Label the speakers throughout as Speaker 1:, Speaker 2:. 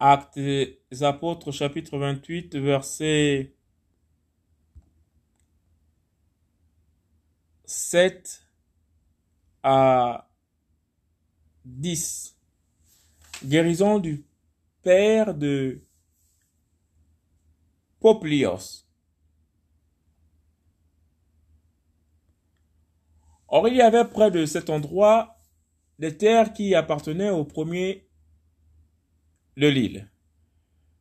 Speaker 1: Actes des apôtres chapitre 28 verset 7 à 10. Guérison du père de Poplios. Or, il y avait près de cet endroit des terres qui appartenaient au premier de l'île,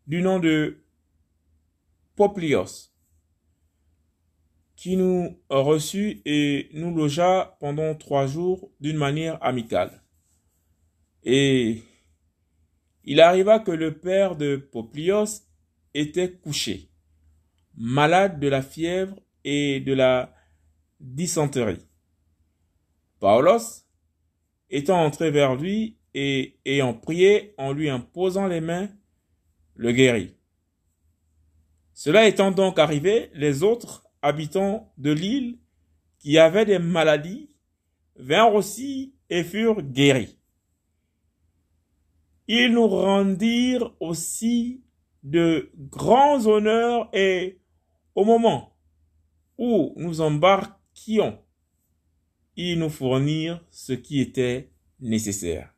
Speaker 1: du nom de Poplios, qui nous reçut et nous logea pendant trois jours d'une manière amicale. Et il arriva que le père de Poplios était couché, malade de la fièvre et de la dysenterie. Paulos, étant entré vers lui et ayant prié en lui imposant les mains, le guérit. Cela étant donc arrivé, les autres habitants de l'île qui avaient des maladies vinrent aussi et furent guéris. Ils nous rendirent aussi de grands honneurs et au moment où nous embarquions ils nous fournirent ce qui était nécessaire.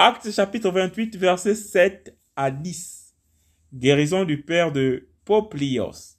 Speaker 1: Acte chapitre 28, versets 7 à 10. Guérison du père de Poplios.